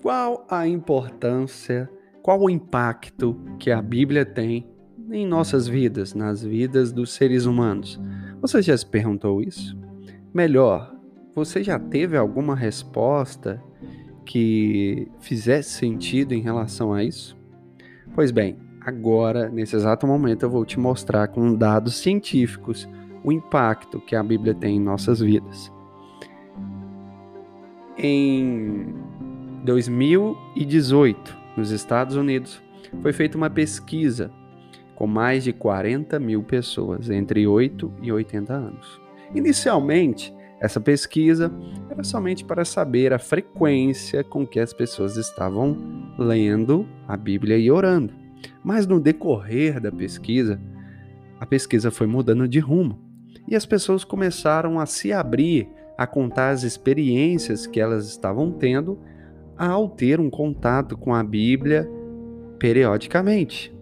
Qual a importância, qual o impacto que a Bíblia tem em nossas vidas, nas vidas dos seres humanos? Você já se perguntou isso? Melhor, você já teve alguma resposta que fizesse sentido em relação a isso? Pois bem, agora, nesse exato momento, eu vou te mostrar com dados científicos o impacto que a Bíblia tem em nossas vidas. Em 2018, nos Estados Unidos, foi feita uma pesquisa com mais de 40 mil pessoas entre 8 e 80 anos. Inicialmente, essa pesquisa era somente para saber a frequência com que as pessoas estavam lendo a Bíblia e orando. Mas no decorrer da pesquisa, a pesquisa foi mudando de rumo e as pessoas começaram a se abrir a contar as experiências que elas estavam tendo ao ter um contato com a Bíblia periodicamente.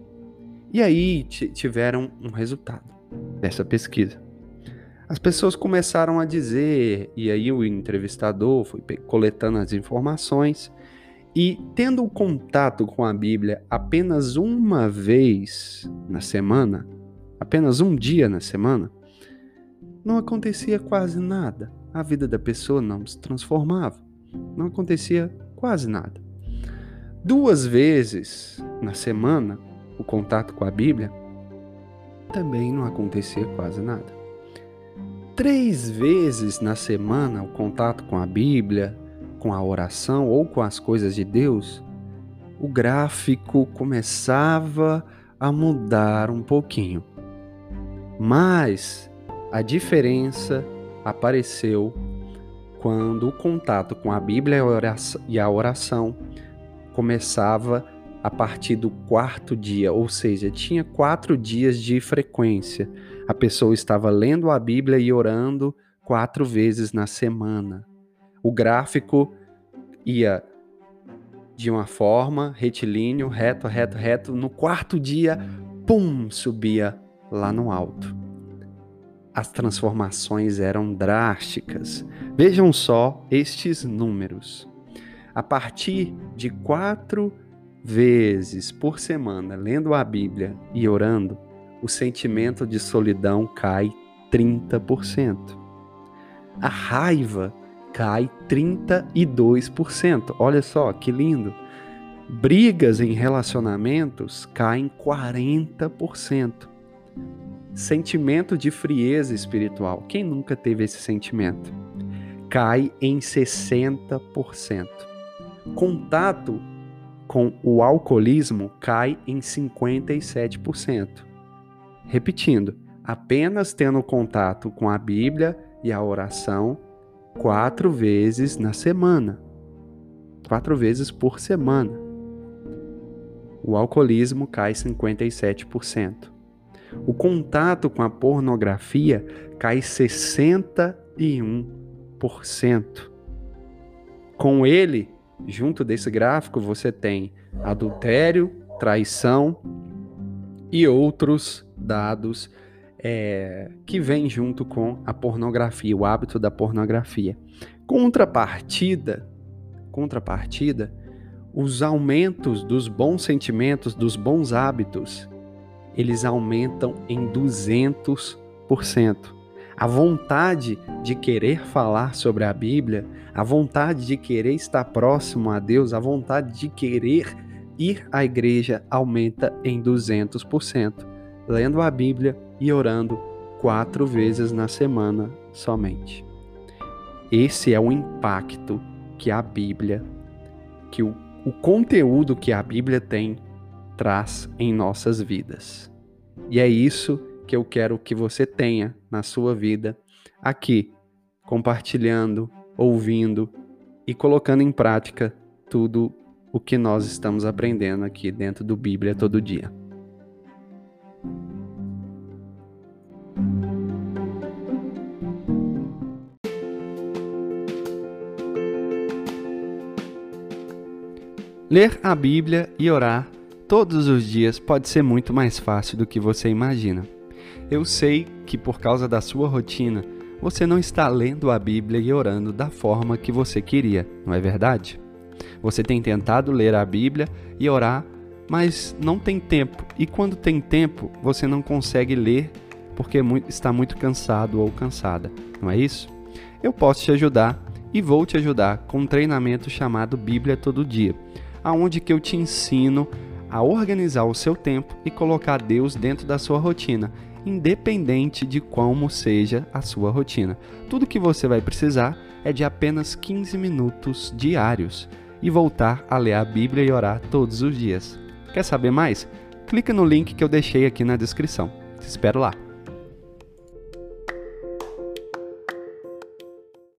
E aí tiveram um resultado dessa pesquisa. As pessoas começaram a dizer, e aí o entrevistador foi coletando as informações, e tendo o contato com a Bíblia apenas uma vez na semana, apenas um dia na semana, não acontecia quase nada. A vida da pessoa não se transformava. Não acontecia quase nada. Duas vezes na semana, o contato com a Bíblia também não acontecia quase nada três vezes na semana o contato com a Bíblia, com a oração ou com as coisas de Deus, o gráfico começava a mudar um pouquinho. Mas a diferença apareceu quando o contato com a Bíblia e a oração começava a partir do quarto dia, ou seja, tinha quatro dias de frequência. A pessoa estava lendo a Bíblia e orando quatro vezes na semana. O gráfico ia de uma forma retilíneo, reto, reto, reto. No quarto dia, pum, subia lá no alto. As transformações eram drásticas. Vejam só estes números. A partir de quatro vezes por semana lendo a Bíblia e orando, o sentimento de solidão cai 30%. A raiva cai 32%. Olha só que lindo. Brigas em relacionamentos caem 40%. Sentimento de frieza espiritual. Quem nunca teve esse sentimento? Cai em 60%. Contato com o alcoolismo cai em 57%. Repetindo, apenas tendo contato com a Bíblia e a oração quatro vezes na semana. Quatro vezes por semana. O alcoolismo cai 57%. O contato com a pornografia cai 61%. Com ele, junto desse gráfico, você tem adultério, traição e outros dados é, que vêm junto com a pornografia, o hábito da pornografia. Contrapartida, contrapartida, os aumentos dos bons sentimentos, dos bons hábitos, eles aumentam em 200% a vontade de querer falar sobre a Bíblia, a vontade de querer estar próximo a Deus, a vontade de querer ir à igreja aumenta em 200%, lendo a Bíblia e orando quatro vezes na semana somente. Esse é o impacto que a Bíblia, que o, o conteúdo que a Bíblia tem, traz em nossas vidas. E é isso que eu quero que você tenha na sua vida aqui, compartilhando, ouvindo e colocando em prática tudo o que nós estamos aprendendo aqui dentro do Bíblia todo dia. Ler a Bíblia e orar todos os dias pode ser muito mais fácil do que você imagina. Eu sei que por causa da sua rotina, você não está lendo a Bíblia e orando da forma que você queria, não é verdade? Você tem tentado ler a Bíblia e orar, mas não tem tempo. E quando tem tempo, você não consegue ler porque está muito cansado ou cansada. Não é isso? Eu posso te ajudar e vou te ajudar com um treinamento chamado Bíblia Todo Dia, aonde que eu te ensino a organizar o seu tempo e colocar Deus dentro da sua rotina, independente de como seja a sua rotina. Tudo que você vai precisar é de apenas 15 minutos diários e voltar a ler a Bíblia e orar todos os dias. Quer saber mais? Clica no link que eu deixei aqui na descrição. Te espero lá.